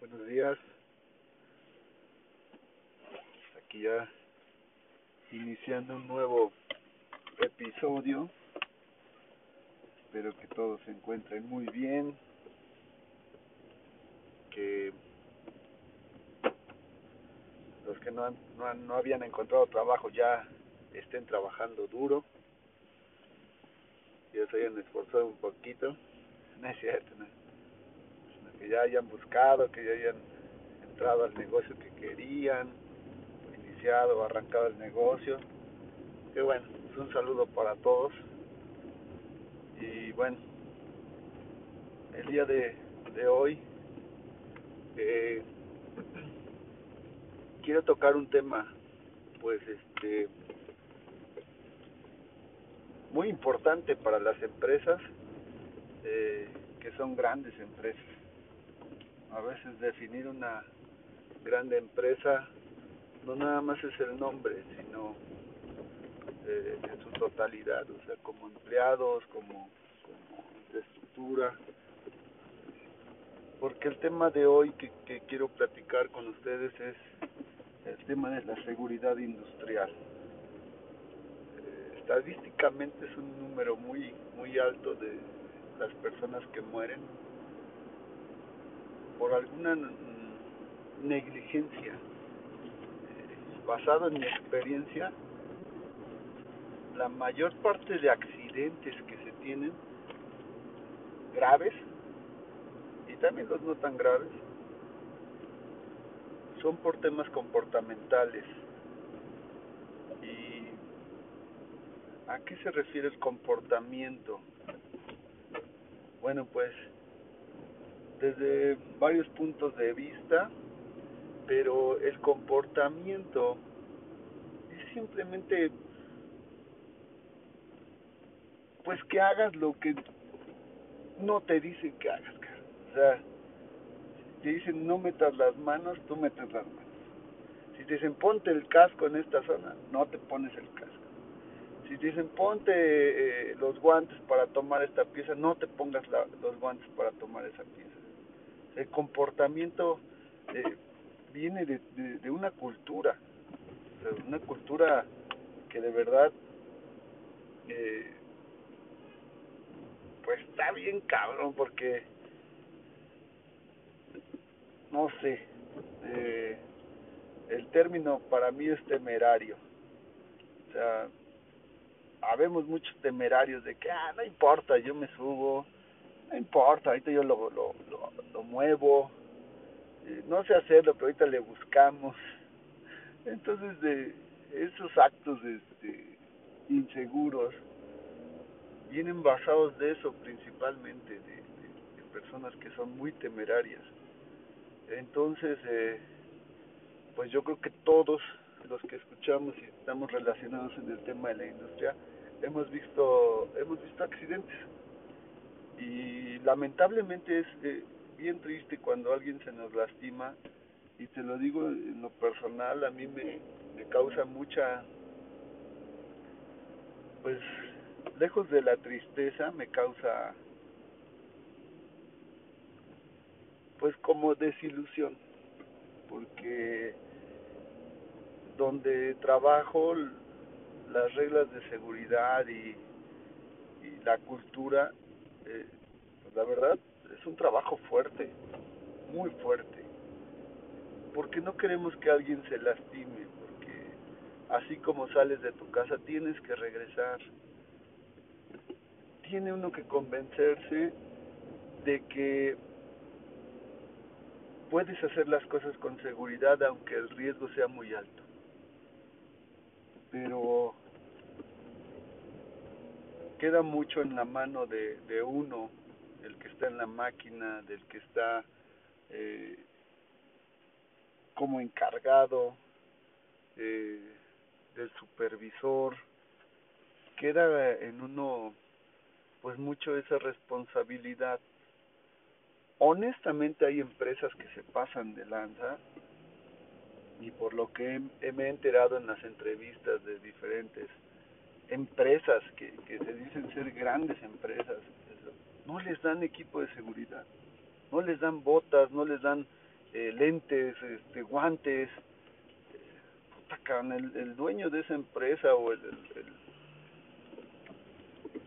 Buenos días. Aquí ya iniciando un nuevo episodio. Espero que todos se encuentren muy bien. Que los que no, han, no, han- no habían encontrado trabajo ya estén trabajando duro. Ya se hayan esforzado un poquito. No es cierto, no. Que ya hayan buscado, que ya hayan entrado al negocio que querían, iniciado, arrancado el negocio. Que bueno, es un saludo para todos. Y bueno, el día de, de hoy eh, quiero tocar un tema, pues este, muy importante para las empresas eh, que son grandes empresas. A veces definir una grande empresa no nada más es el nombre, sino eh, en su totalidad, o sea, como empleados, como, como infraestructura. Porque el tema de hoy que, que quiero platicar con ustedes es el tema de la seguridad industrial. Eh, estadísticamente es un número muy muy alto de las personas que mueren por alguna negligencia. Eh, basado en mi experiencia, la mayor parte de accidentes que se tienen graves y también los no tan graves son por temas comportamentales. ¿Y a qué se refiere el comportamiento? Bueno, pues desde varios puntos de vista, pero el comportamiento es simplemente pues que hagas lo que no te dicen que hagas, cara. o sea, si te dicen no metas las manos, tú metes las manos. Si te dicen ponte el casco en esta zona, no te pones el casco. Si te dicen ponte eh, los guantes para tomar esta pieza, no te pongas la, los guantes para tomar esa pieza. El comportamiento eh, viene de, de, una cultura, una cultura que de verdad eh, pues está bien cabrón porque no sé eh, el término para mí es temerario. O sea habemos muchos temerarios de que ah no importa yo me subo no importa ahorita yo lo lo, lo, muevo eh, no sé hacerlo pero ahorita le buscamos entonces de esos actos este, inseguros vienen basados de eso principalmente, de, de, de, personas que son muy temerarias. Entonces, eh, pues yo creo que todos los que escuchamos y estamos relacionados en el tema de la industria, hemos visto, hemos visto accidentes. Y lamentablemente es eh, bien triste cuando alguien se nos lastima, y te lo digo en lo personal, a mí me, me causa mucha, pues lejos de la tristeza me causa pues como desilusión. Porque donde trabajo las reglas de seguridad y, y la cultura eh, la verdad es un trabajo fuerte muy fuerte. Porque no queremos que alguien se lastime porque así como sales de tu casa tienes que regresar. Tiene uno que convencerse de que puedes hacer las cosas con seguridad aunque el riesgo sea muy alto. Pero queda mucho en la mano de, de uno, el que está en la máquina, del que está eh, como encargado, eh, del supervisor, queda en uno pues mucho esa responsabilidad. Honestamente hay empresas que se pasan de lanza y por lo que me he enterado en las entrevistas de diferentes empresas que, que se dicen ser grandes empresas, no les dan equipo de seguridad, no les dan botas, no les dan eh, lentes, este, guantes. Puta, el, el dueño de esa empresa o el, el,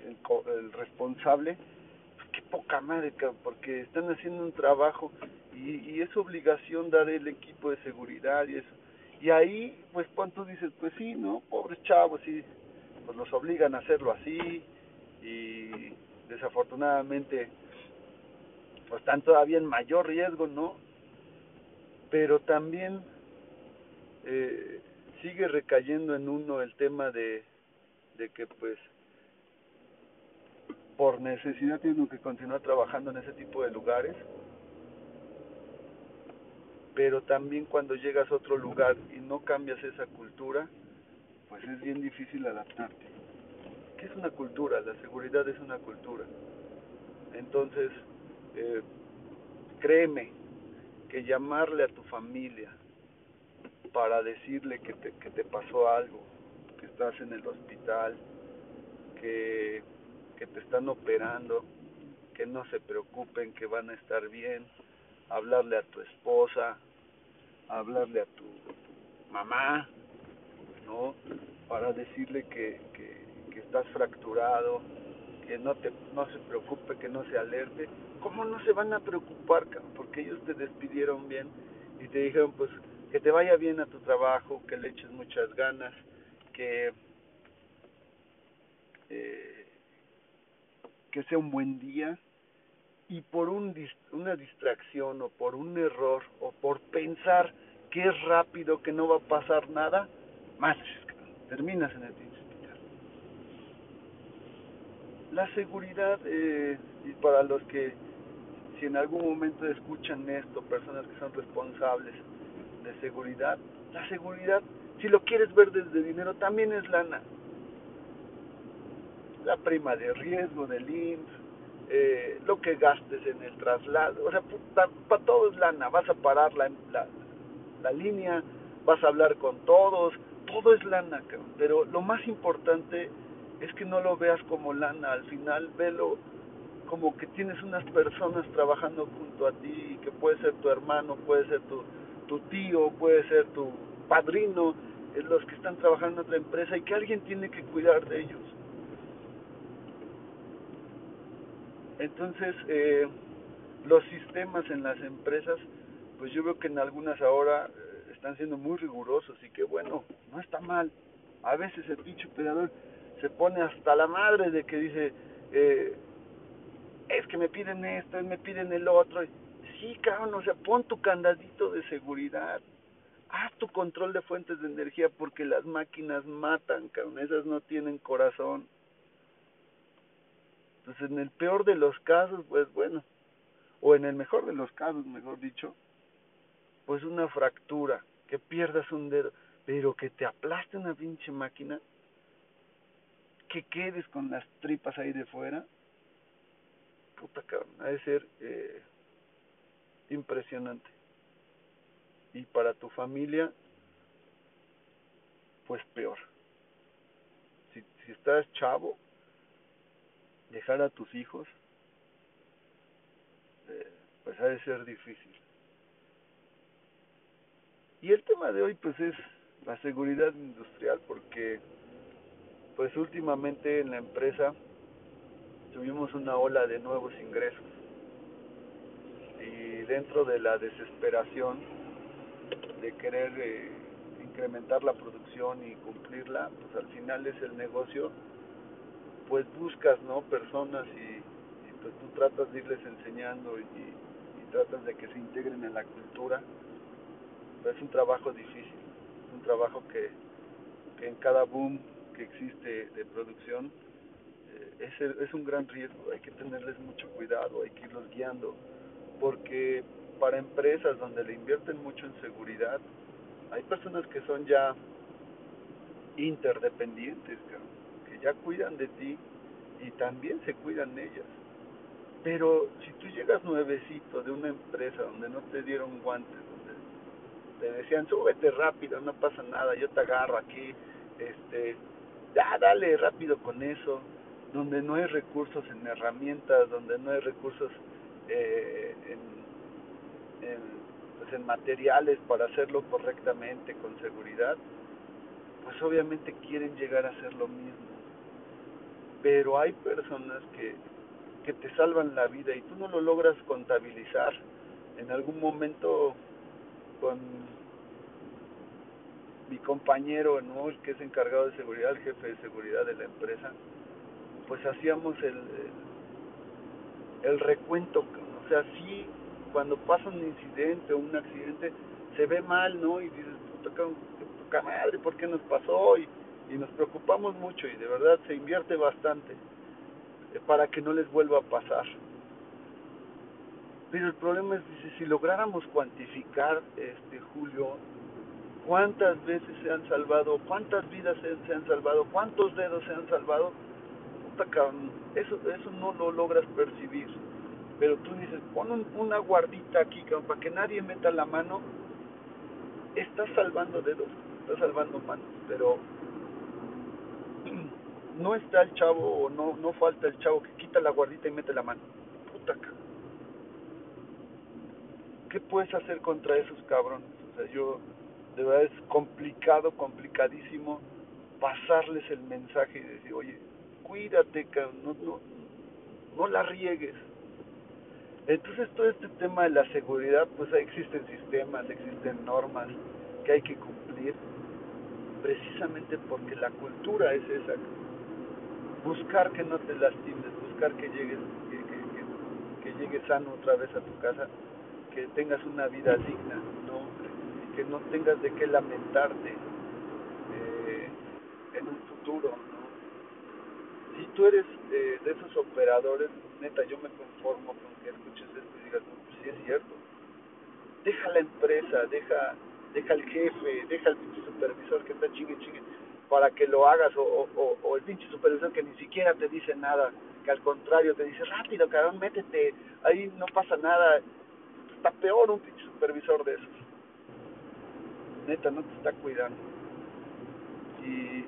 el, responsable, qué poca madre, porque están haciendo un trabajo y, y es obligación dar el equipo de seguridad y eso. Y ahí, pues, cuando dices, pues sí, ¿no? Pobres chavos, sí, pues los obligan a hacerlo así y desafortunadamente pues están todavía en mayor riesgo, ¿no? Pero también eh, sigue recayendo en uno el tema de, de que pues por necesidad tiene que continuar trabajando en ese tipo de lugares, pero también cuando llegas a otro lugar y no cambias esa cultura, pues es bien difícil adaptarte. ¿Qué es una cultura? La seguridad es una cultura. Entonces, eh, créeme que llamarle a tu familia para decirle que te, que te pasó algo, que estás en el hospital, que, que te están operando, que no se preocupen, que van a estar bien, hablarle a tu esposa, hablarle a tu, tu mamá, ¿no? Para decirle que, que, que estás fracturado, que no te no se preocupe, que no se alerte. ¿Cómo no se van a preocupar? Porque ellos te despidieron bien y te dijeron, pues, que te vaya bien a tu trabajo, que le eches muchas ganas, que eh, que sea un buen día y por un una distracción o por un error o por pensar que es rápido, que no va a pasar nada, más terminas en el hospital. La seguridad, eh, y para los que si en algún momento escuchan esto, personas que son responsables de seguridad, la seguridad, si lo quieres ver desde dinero, también es lana. La prima de riesgo del IMSS, eh, lo que gastes en el traslado, o sea, para pa todo es lana, vas a parar la, la, la línea, vas a hablar con todos, todo es lana, pero lo más importante es que no lo veas como lana, al final velo como que tienes unas personas trabajando junto a ti, que puede ser tu hermano, puede ser tu, tu tío, puede ser tu padrino, es los que están trabajando en otra empresa y que alguien tiene que cuidar de ellos. Entonces, eh, los sistemas en las empresas, pues yo veo que en algunas ahora están siendo muy rigurosos y que bueno, no está mal. A veces el pinche operador se pone hasta la madre de que dice, eh, es que me piden esto, me piden el otro. Sí, cabrón, o sea, pon tu candadito de seguridad. Haz tu control de fuentes de energía porque las máquinas matan, cabrón, esas no tienen corazón. Entonces, en el peor de los casos, pues bueno, o en el mejor de los casos, mejor dicho, pues una fractura, que pierdas un dedo, pero que te aplaste una pinche máquina, que quedes con las tripas ahí de fuera, puta cabrón, ha de ser eh, impresionante. Y para tu familia, pues peor. Si, estás chavo, dejar a tus hijos, eh, pues ha de ser difícil. Y el tema de hoy pues es la seguridad industrial porque pues últimamente en la empresa tuvimos una ola de nuevos ingresos. Y dentro de la desesperación de querer eh, incrementar la producción y cumplirla, pues al final es el negocio, pues buscas no personas y, y pues tú tratas de irles enseñando y, y tratas de que se integren en la cultura es un trabajo difícil, un trabajo que, que en cada boom que existe de producción eh, es, es un gran riesgo, hay que tenerles mucho cuidado, hay que irlos guiando, porque para empresas donde le invierten mucho en seguridad, hay personas que son ya interdependientes, que ya cuidan de ti y también se cuidan ellas. Pero si tú llegas nuevecito de una empresa donde no te dieron guantes, te decían, súbete rápido, no pasa nada, yo te agarro aquí, este, ya dale rápido con eso, donde no hay recursos en herramientas, donde no hay recursos eh, en, pues en materiales para hacerlo correctamente, con seguridad, pues obviamente quieren llegar a hacer lo mismo. Pero hay personas que, que te salvan la vida y tú no lo logras contabilizar. En algún momento con mi compañero, el que es encargado de seguridad, el jefe de seguridad de la empresa, pues hacíamos el, el recuento, o sea, sí, cuando pasa un incidente o un accidente, se ve mal, ¿no? Y dices, puta, madre, ¿por qué nos pasó? Y, y nos preocupamos mucho y de verdad se invierte bastante eh, para que no les vuelva a pasar. Pero el problema es, si lográramos cuantificar, este Julio, cuántas veces se han salvado, cuántas vidas se, se han salvado, cuántos dedos se han salvado, puta eso, eso no lo logras percibir. Pero tú dices, pon un, una guardita aquí, cabrón, para que nadie meta la mano, estás salvando dedos, estás salvando manos, pero no está el chavo o no, no falta el chavo que quita la guardita y mete la mano. Puta cabrón. ¿Qué puedes hacer contra esos cabrones? O sea, yo, de verdad es complicado, complicadísimo pasarles el mensaje y decir, oye, cuídate, no, no, no la riegues. Entonces todo este tema de la seguridad, pues existen sistemas, existen normas que hay que cumplir, precisamente porque la cultura es esa. Buscar que no te lastimes, buscar que llegues, que, que, que, que llegues sano otra vez a tu casa que tengas una vida digna, ¿no? Que no tengas de qué lamentarte eh, en un futuro, ¿no? Si tú eres eh, de esos operadores, neta, yo me conformo con que escuches esto y digas, no, pues sí es cierto. Deja la empresa, deja, deja el jefe, deja el pinche supervisor que está chingue chingue para que lo hagas o, o, o el pinche supervisor que ni siquiera te dice nada, que al contrario te dice, rápido, cabrón, métete, ahí no pasa nada, está peor un pinche supervisor de esos. Neta, no te está cuidando. Y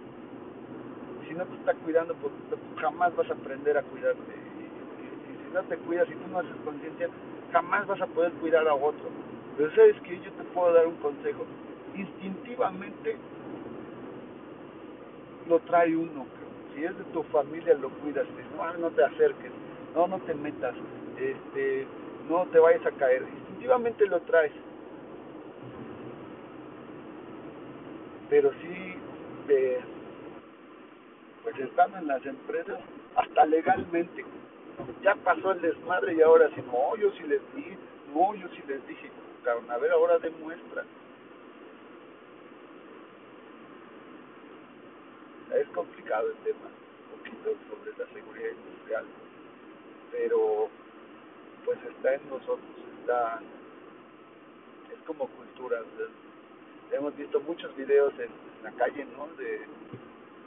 si no te está cuidando, pues jamás vas a aprender a cuidarte. Y, y, y si no te cuidas, si tú no haces conciencia, jamás vas a poder cuidar a otro. Pero sabes que yo te puedo dar un consejo. Instintivamente lo trae uno. Si es de tu familia, lo cuidas. No, no te acerques. No, no te metas. Este, no te vayas a caer. Instintivamente lo traes. Pero sí, eh, pues estando en las empresas, hasta legalmente, ya pasó el desmadre y ahora sí, no, yo sí les di, no, yo sí les dije, cabrón, a ver, ahora demuestra. Es complicado el tema, un poquito sobre la seguridad industrial, pero pues está en nosotros, está, es como cultura. Hemos visto muchos videos en, la calle, ¿no? De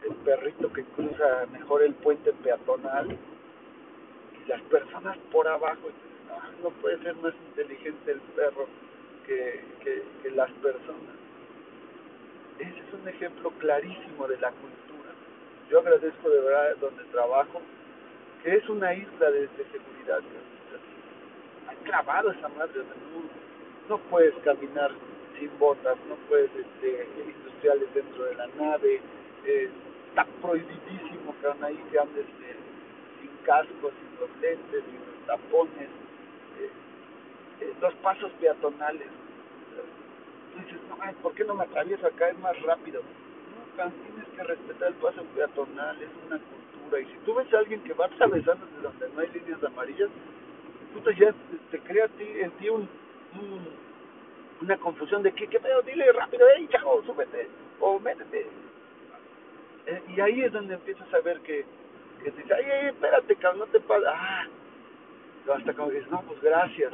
el perrito que cruza mejor el puente peatonal y las personas por abajo. No, no puede ser más inteligente el perro que, que, las personas. Ese es un ejemplo clarísimo de la cultura. Yo agradezco de verdad donde trabajo, que es una isla de, de seguridad. Han clavado esa madre, no, no puedes caminar sin botas, no puedes este, industriales dentro de la nave, eh, está prohibidísimo que ahí que andes eh, sin casco, sin los lentes, sin los tapones, eh, eh, los pasos peatonales. Tú dices, no, ay, ¿por qué no me atravieso acá? Es más rápido. No, tienes que respetar el paso peatonal, es una cultura. Y si tú ves a alguien que va atravesando de donde no hay líneas amarillas, puta, ya te, te crea en ti un, un, una confusión de que, ¿qué pedo? Dile rápido, hey, chavo, súbete, o métete. Eh, y ahí es donde empiezas a ver que, que te dice, ay, ay, espérate, cabrón, no te pases. Ah, hasta como dices, no, pues gracias.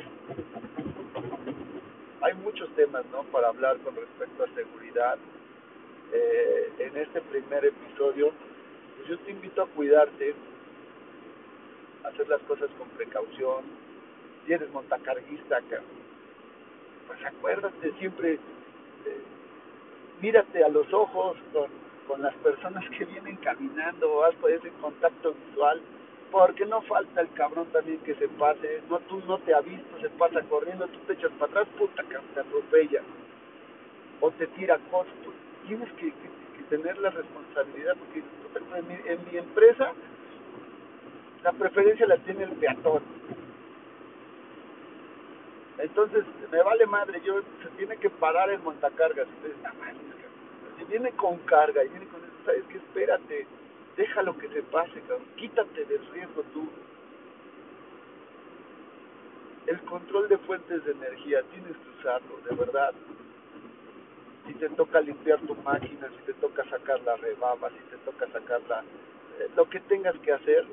Hay muchos temas, ¿no? Para hablar con respecto a seguridad. Eh, en este primer episodio, pues yo te invito a cuidarte, a hacer las cosas con precaución. Si eres montacarguista, pues acuérdate siempre, eh, mírate a los ojos con, con las personas que vienen caminando, haz ese contacto visual, Porque no falta el cabrón también que se pase, no tú no te ha visto, se pasa corriendo, tú te echas para atrás, puta, que te atropella. O te tira cosas. Tienes que, tener la responsabilidad, porque en mi, en mi empresa la preferencia la tiene el peatón. Entonces, me vale madre, yo se tiene que parar el montacargas. Si viene con carga y viene con eso, ¿sabes qué? Espérate, déjalo que se pase. Quítate del riesgo tú. El control de fuentes de energía, tienes que usarlo, de verdad. Si te toca limpiar tu máquina, si te toca sacar la rebaba, si te toca sacar la, eh, lo que tengas que hacer,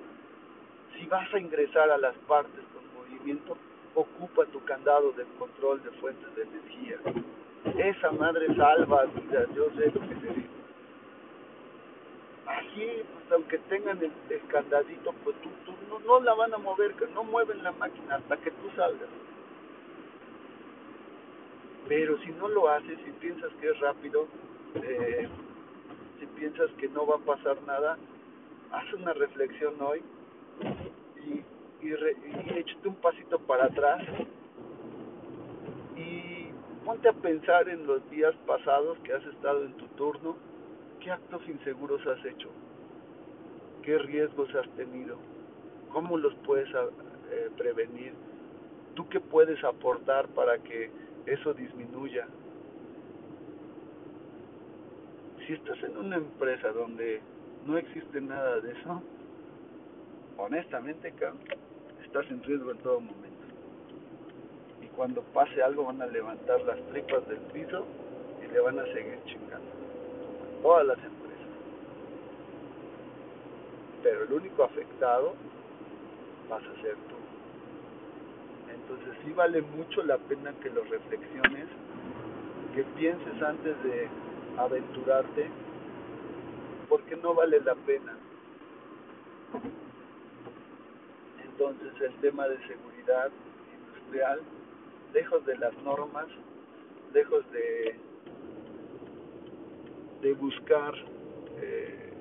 si vas a ingresar a las partes con movimiento, ocupa tu candado de control de fuentes de energía. Esa madre salva vidas, yo sé lo que te digo. Aquí, pues aunque tengan el, candadito, pues tú, tú no, no, la van a mover, no mueven la máquina hasta que tú salgas. Pero si no lo haces, si piensas que es rápido, eh, si piensas que no va a pasar nada, haz una reflexión hoy y, y, y échate un pasito para atrás y ponte a pensar en los días pasados que has estado en tu turno, qué actos inseguros has hecho, qué riesgos has tenido, cómo los puedes eh, prevenir, tú qué puedes aportar para que eso disminuya. Si estás en una empresa donde no existe nada de eso, honestamente, estás en riesgo en todo momento. Y cuando pase algo van a levantar las tripas del piso y le van a seguir chingando. Todas las empresas. Pero el único afectado vas a ser tú. Entonces sí vale mucho la pena que lo reflexiones, que pienses antes de aventurarte, porque no vale la pena. Entonces el tema de seguridad industrial, lejos de las normas, lejos de, de buscar, eh,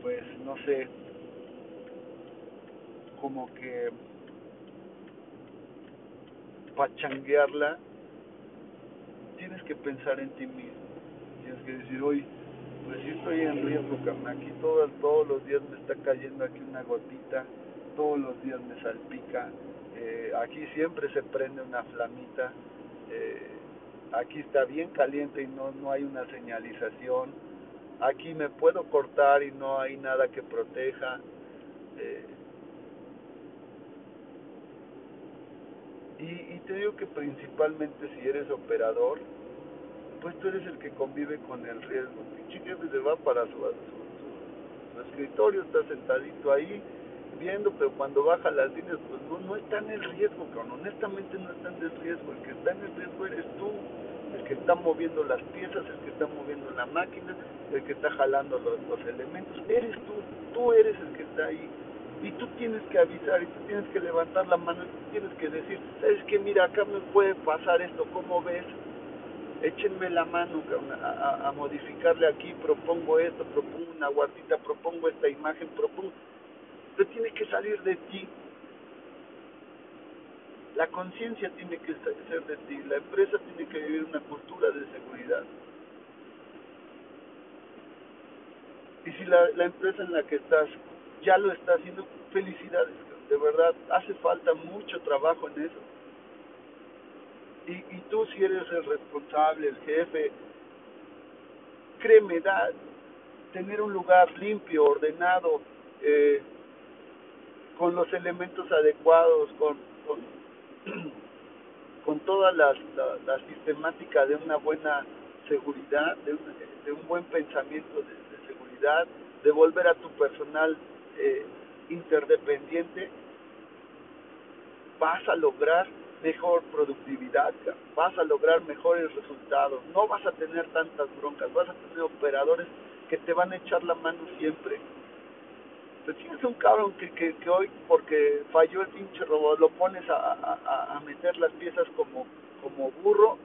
pues no sé, como que pachanguearla, tienes que pensar en ti mismo, tienes que decir, hoy pues sí estoy en riesgo, aquí todos, todos los días me está cayendo aquí una gotita, todos los días me salpica, eh, aquí siempre se prende una flamita, eh, aquí está bien caliente y no, no hay una señalización, aquí me puedo cortar y no hay nada que proteja. Eh, y te digo que principalmente si eres operador, pues tú eres el que convive con el riesgo. Pinche jefe se va para su, escritorio, está sentadito ahí viendo, pero cuando baja las líneas, pues no, no está en el riesgo, cabrón. Honestamente no está en el riesgo. El que está en el riesgo eres tú, el que está moviendo las piezas, el que está moviendo la máquina, el que está jalando los, los elementos. Eres tú, tú eres el que está ahí. Y tú tienes que avisar, y tú tienes que levantar la mano, y tú tienes que decir, ¿sabes que Mira, acá me puede pasar esto, ¿cómo ves? Échenme la mano a, modificarle aquí, propongo esto, propongo una guardita, propongo esta imagen, propongo... Pero tiene que salir de ti. La conciencia tiene que ser de ti, la empresa tiene que vivir una cultura de seguridad. Y si la empresa en la que estás ya lo está haciendo, felicidades, de verdad, hace falta mucho trabajo en eso y, y tú si eres el responsable, el jefe, créeme, da, tener un lugar limpio, ordenado, eh, con los elementos adecuados, con, con, con toda la, la, sistemática de una buena seguridad, de un, de un buen pensamiento de, seguridad, de volver a tu personal eh, interdependiente, vas a lograr mejor productividad, vas a lograr mejores resultados, no vas a tener tantas broncas, vas a tener operadores que te van a echar la mano siempre. Si tienes un cabrón que, que, que, hoy, porque falló el pinche robot, lo pones a, a, a meter las piezas como, como burro,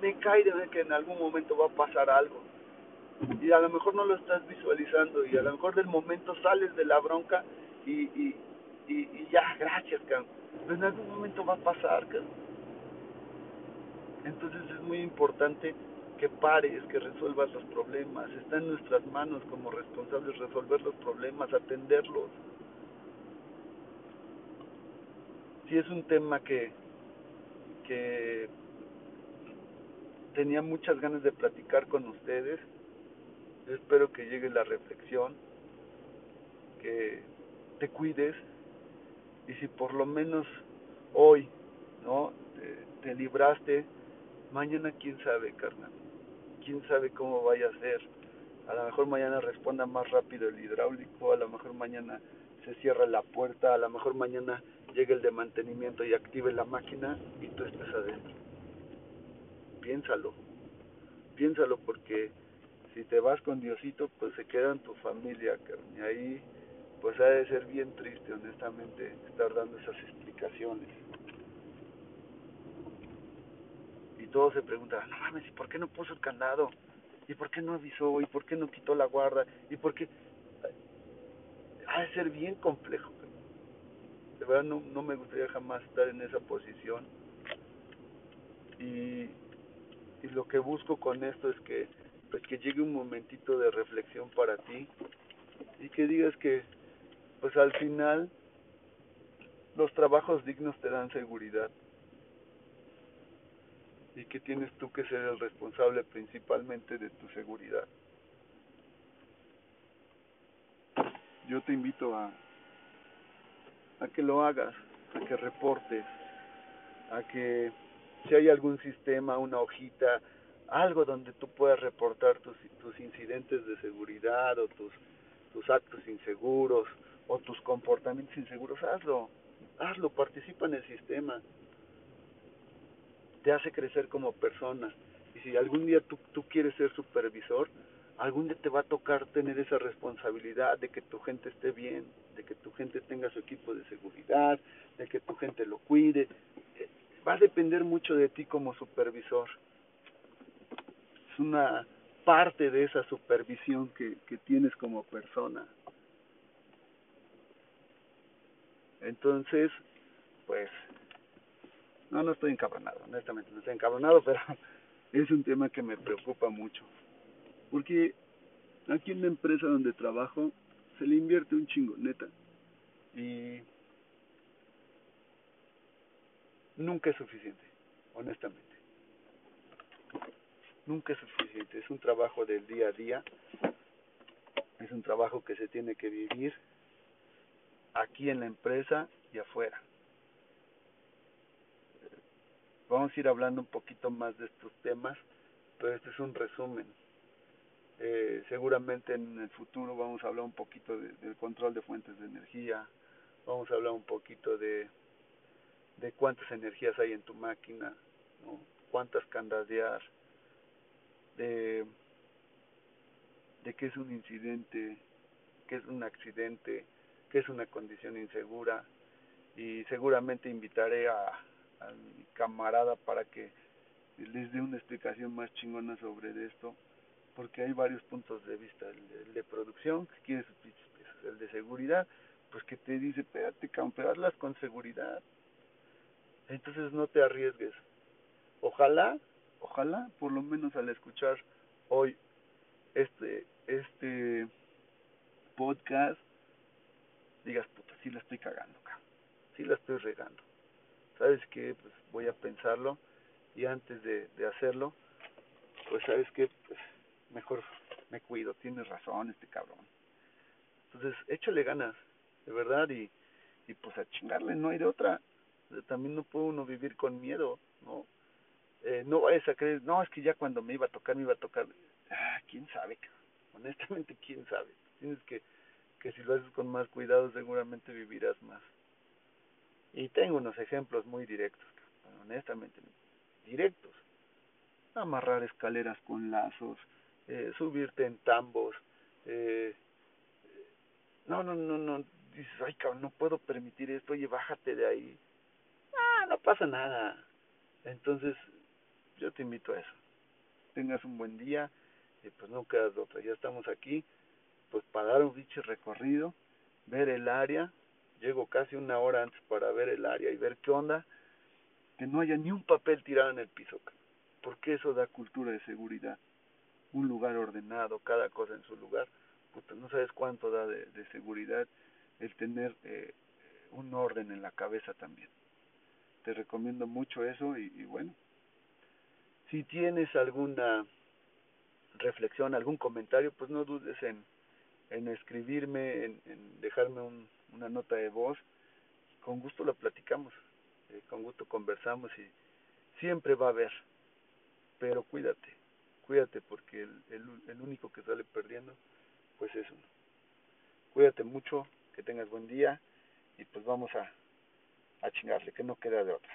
me cae de ver que en algún momento va a pasar algo. y a lo mejor no lo estás visualizando y a lo mejor del momento sales de la bronca y, y, y, ya, gracias, cabrón. Pero en algún momento va a pasar. Entonces es muy importante que pares, que resuelvas los problemas. Está en nuestras manos como responsables resolver los problemas, atenderlos. Si es un tema que, que tenía muchas ganas de platicar con ustedes, espero que llegue la reflexión, que te cuides y si por lo menos hoy, ¿no? Te, te libraste, mañana quién sabe, carnal quién sabe cómo vaya a ser. A lo mejor mañana responda más rápido el hidráulico, a lo mejor mañana se cierra la puerta, a lo mejor mañana llegue el de mantenimiento y active la máquina y tú estés adentro. Piénsalo, piénsalo porque si te vas con Diosito, pues se queda en tu familia, y ahí pues ha de ser bien triste, honestamente, estar dando esas explicaciones. todos se preguntan, no mames, ¿y por qué no puso el candado? ¿Y por qué no avisó? ¿Y por qué no quitó la guarda? ¿Y por qué? Ha de ser bien complejo. De verdad no, no me gustaría jamás estar en esa posición. Y, y lo que busco con esto es que, pues que llegue un momentito de reflexión para ti y que digas que, pues al final, los trabajos dignos te dan seguridad y que tienes tú que ser el responsable principalmente de tu seguridad. Yo te invito a, a que lo hagas, a que reportes, a que si hay algún sistema, una hojita, algo donde tú puedas reportar tus, tus incidentes de seguridad o tus, tus actos inseguros o tus comportamientos inseguros, hazlo, hazlo, participa en el sistema te hace crecer como persona. Y si algún día tú, tú quieres ser supervisor, algún día te va a tocar tener esa responsabilidad de que tu gente esté bien, de que tu gente tenga su equipo de seguridad, de que tu gente lo cuide. Va a depender mucho de ti como supervisor. Es una parte de esa supervisión que, que tienes como persona. Entonces, pues no, no estoy encabronado, honestamente, no estoy encabronado, pero es un tema que me preocupa mucho. Porque aquí en la empresa donde trabajo se le invierte un chingo, neta. Y nunca es suficiente, honestamente. Nunca es suficiente. Es un trabajo del día a día. Es un trabajo que se tiene que vivir aquí en la empresa y afuera vamos a ir hablando un poquito más de estos temas, pero este es un resumen. Eh, seguramente en el futuro vamos a hablar un poquito del control de fuentes de energía, vamos a hablar un poquito de, de cuántas energías hay en tu máquina, ¿no? cuántas candadear, de, de qué es un incidente, qué es un accidente, qué es una condición insegura y seguramente invitaré a, mi camarada para que les dé una explicación más chingona sobre esto, porque hay varios puntos de vista, el de, producción, que quiere sus pesos, el de seguridad, pues que te dice, espérate, hazlas con seguridad. Entonces no te arriesgues. Ojalá, ojalá, por lo menos al escuchar hoy este, este podcast, digas, puta, sí la estoy cagando, acá, sí la estoy regando. Sabes que pues voy a pensarlo. Y antes de, de hacerlo pues sabes que pues mejor me cuido. Tienes razón este cabrón. Entonces échale ganas de verdad y y pues a chingarle no hay de otra. También no puede uno vivir con miedo no eh, no vayas a creer no es que ya cuando me iba a tocar me iba a tocar. Ah, quién sabe honestamente quién sabe. Tienes que que si lo haces con más cuidado seguramente vivirás más y tengo unos ejemplos muy directos, honestamente, directos. Amarrar escaleras con lazos, eh, subirte en tambos. Eh, no, no, no, no. Dices, ay, cabrón, no puedo permitir esto. Oye, bájate de ahí. Ah, no pasa nada. Entonces, yo te invito a eso. Tengas un buen día y pues no de otra. Ya estamos aquí, pues para dar un bicho recorrido, ver el área. Llego casi una hora antes para ver el área y ver qué onda. Que no haya ni un papel tirado en el piso, porque eso da cultura de seguridad. Un lugar ordenado, cada cosa en su lugar. Puta, no sabes cuánto da de, de seguridad el tener eh, un orden en la cabeza también. Te recomiendo mucho eso y, y bueno, si tienes alguna reflexión, algún comentario, pues no dudes en, en escribirme, en, en dejarme un, una nota de voz. Con gusto la platicamos, eh, con gusto conversamos y siempre va a haber. Pero cuídate, cuídate porque el, el, el único que sale perdiendo, pues es uno. Cuídate mucho, que tengas buen día y pues vamos a, a chingarle, que no queda de otra.